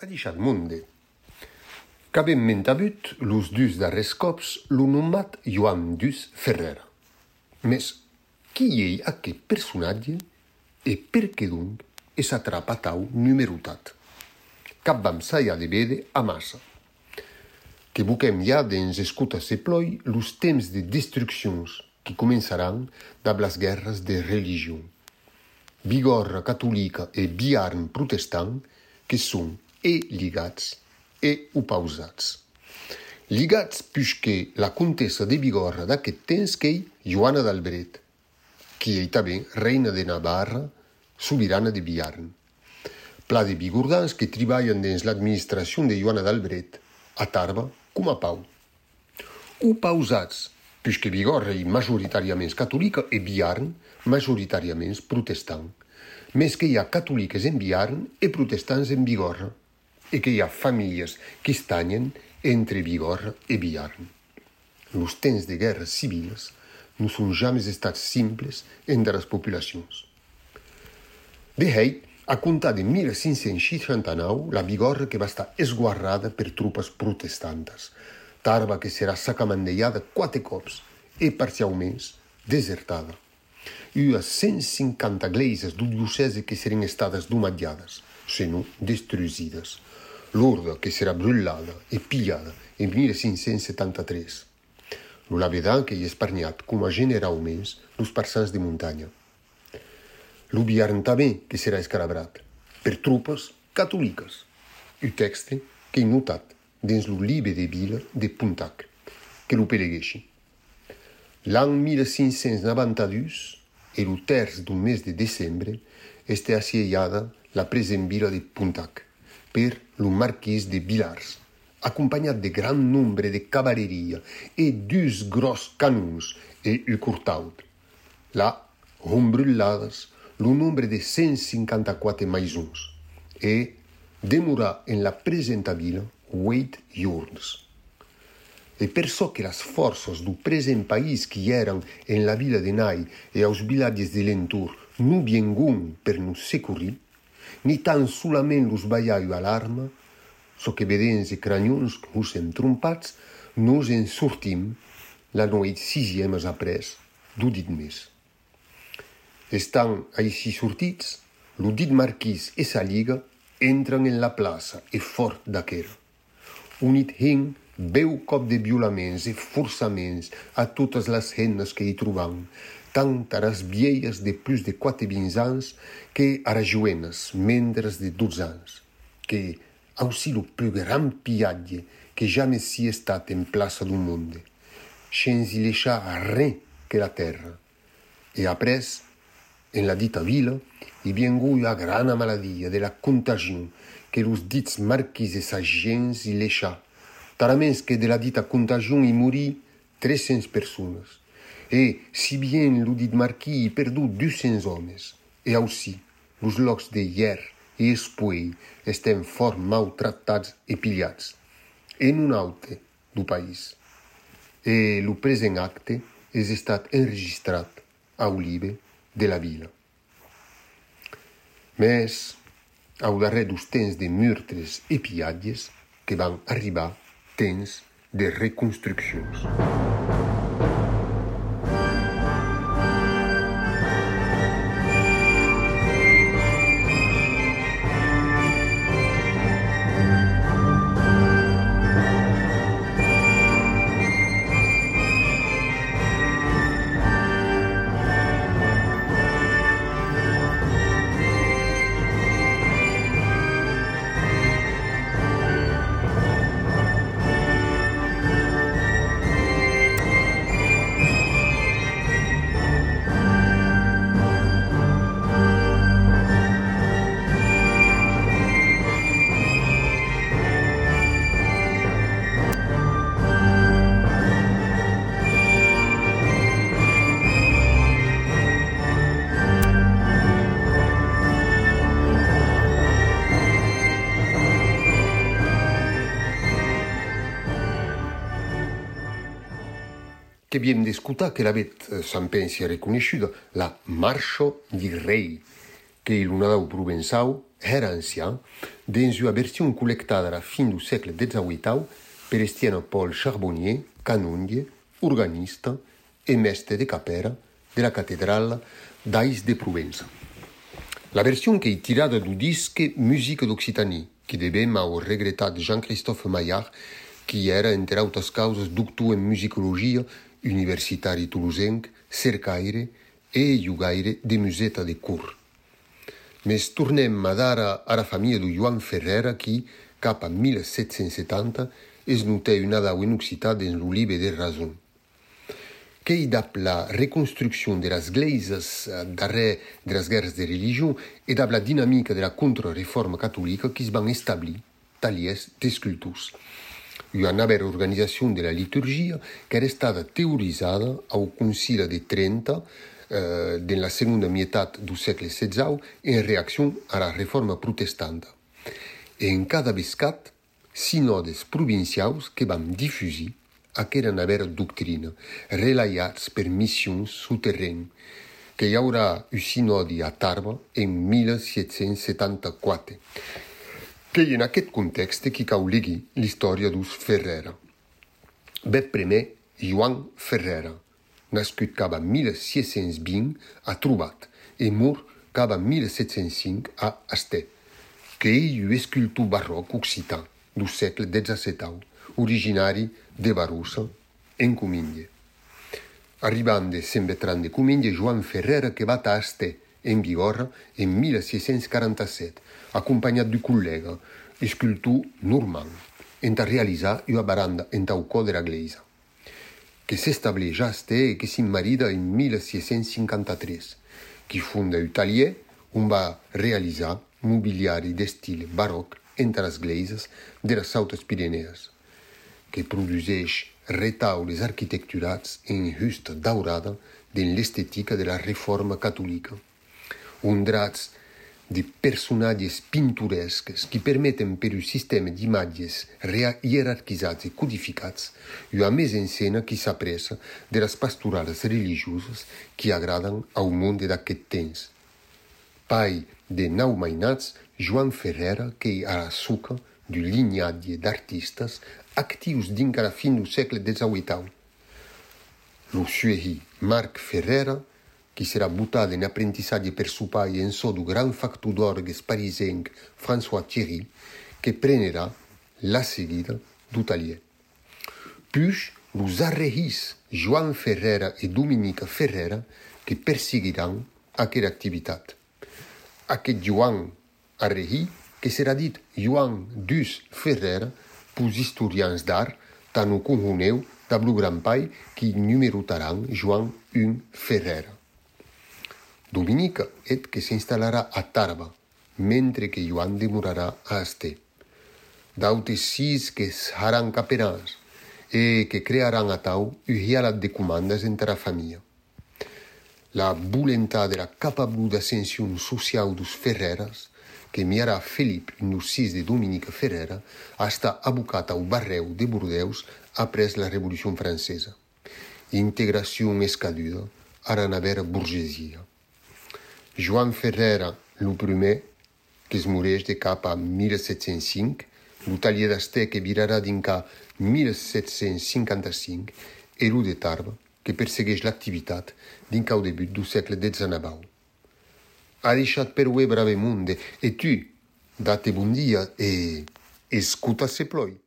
a deixat monde. Qu'avem mentabut los dus darrers cops lo Joan Dus Ferrera. Mes qui ei aquest personatge e per què donc es atrapa tau numerotat? Cap vam saia de vede a massa. Que buquem ja dens escuta se ploi los temps de destruccions que començaran dab las guerras de religion. Bigorra catolica e biarn protestant que són e ligats e opausats. Ligats puisque la contessa de Bigorra d'aquest temps qu'ei Joana d'Albret, qui ei també reina de Navarra, sobirana de Biarn. Pla de bigordans que treballen dins l'administració de Joana d'Albret, a Tarba com a Pau. Opausats, puisque Bigorra ei majoritàriament catòlica e Biarn majoritàriament protestant, més que hi ha catòliques en Biarn e protestants en Bigorra e que hi ha famílies que estanyen entre Bigorra e Biarn. Los temps de guerres civils no són jamais estats simples entre les populacions. De hei, a comptar de 1569, la Bigorra que va estar esguarrada per tropes protestantes, Tarba que serà sacamandellada quatre cops e parcialment desertada. Hi ha 150 gleises do diocese que serem estades domatjades, senão destruïdes. Lourdes que serà brûlada e pillada en 1573. Lo lavedan que hi esparniat com a generalment los parsans de muntanya. Lo biarn també que serà escalabrat per tropes catòliques. El texte que he notat dins lo libre de vila de Puntac, que lo pelegueixi. L'any 1592 e lo terç d'un mes de desembre este assiellada la presa en vila de Puntac per marquis de Villars, accompagnat de grand nombre de cavaleria et deux gros canons et un courtaud. Là, ont brûlades le nombre de 154 maisons et demeura en la presente villa huit jours. E perciò que las forces du present país qui eran en la vila de Nai e aos villages de l'entour nu vingun per nos secourir, ni tan solament los baiaio a l'arma, so que vedens e cranions nos entrompats, nos en sortim la noit sisiemes après do dit mes. Estan així sortits, lo dit marquís e sa liga entran en la plaça e fort d'aquera. Unit hin veu cop de violaments e forçaments a totes les hennes que hi trobam, tant a vieies de plus de quatre vins anys que a les jovenes mendres de 12 anys, que aussi lo plus grand pillatge que jamais s'hi estat en plaça d'un monde, sense hi deixar res que la terra. E après, en la dita vila, hi vengut la grana maladia de la contagion que los dits marquis e sa gens hi deixà, taraments que de la dita contagion hi morí 300 persones. E, si bien lo dit marquis hi perdut 200 homes, e aussi, los locs de hier e espuei estem fort maltractats e pillats, en un aute do país. E lo present acte és estat enregistrat a Olive de la vila. Mes, au darrer dos temps de murtres e pillatges que van arribar temps de reconstruccions. que vien discuta que la vet eh, s'empensia reconeixuda la marxo di rei que il·lunadau provençau era ancian dins ua version col·lectada a la fin du segle XVIII per estien Paul Charbonnier, canonge, organista e mestre de capera de la catedral d'Ais de Provença. La version que tirada du disque Musique d'Occitanie, que debem au regretat Jean-Christophe Maillard, qui era entre altas causas doctor en musicologia universitari toulousenc, cercaire e jugaire de museta de cur. Mes tornem a dar a la família de Joan Ferrera, qui, cap a 1770, es notè una dau en Occitat dins l'Olive de Razon qu'ei dap la reconstrucción de las gleises eh, darrer de las guerres de religion e dap la dinamica de la contrarreforma católica qui es van establir talies d'esculturs. Una nova organización de la liturgia que era estada teorizada au Concili de Trenta eh, de la segunda meitat du segle XVI en reacció a la reforma protestanta. E en cada biscat, sinodes provincials que van diffusir aquera navera doctrina, relaiats per missions souterrain, que hi haurà un sinodi a Tarba en 1774, que en aquest context qui cau legui l'història d'us Ferrera. Bet primer, Joan Ferrera, nascut cap a 1620 a Trubat e mor cap a 1705 a Asté, que ei un escultor barroc occitan du segle XVII, originari de Barussa, en Comíndia. Arribant de Sembetran de Comíndia, Joan Ferrera que va a Este, en Bigorra, en 1647, acompanyat d'un col·lega, escultor normand, a realitzar una baranda en taucó de la Gleisa, que s'estableix a Este i que s'immarida en 1653, qui funda un talier on va realitzar mobiliari d'estil baroc entre les gleises de les Sautes Pirinees que produseix retaules arquitecturats en justa daurada de l'estètica de la reforma catòlica. Undrats de personagens pintorescas que permitem, pelo sistema de imagens hierarquizadas e codificadas, uma mesa em cena que se apressa das pastoradas religiosas que agradam ao mundo daquetense. Pai de Naumainats, João Ferreira, que é era açúcar de linhagem de artistas activos de encara fim do século XVIII. Lucieri Marc Ferreira, qui serà butat en apprentissatge per su pai en so du gran factor d'orgues parisenc François Thierry, que prenerà la seguida du talier. Puix los arrehis Joan Ferrera e Dominica Ferrera que perseguiran aquella activitat. Aquest Joan arrehi, que serà dit Joan Dus Ferrera, pus historians d'art, tant o conhoneu d'ablu gran pai qui numerotaran Joan un Ferrera. Dominica et que s'instal·larà a Tarba, mentre que Joan demorarà a Este. D'autes sis que seran caperans e que crearan a tau o relat de comandes entre a família. La voluntat la capabuda ascensión social dos Ferreras, que miarà Felip no sis de Dominica Ferrera, està abocat ao barreu de Bordeus après la Revolució Francesa. Integració escaduda, ara na vera burgesia. Joan Ferrera, lo primer, que es moreix de cap a 1705, lo taller d'Ester que virarà d'inca 1755, e lo de Tarba, que persegueix l'activitat d'inca au debut du segle de Zanabau. Ha deixat per ue brave monde, e tu, date bon dia, e escuta se ploi.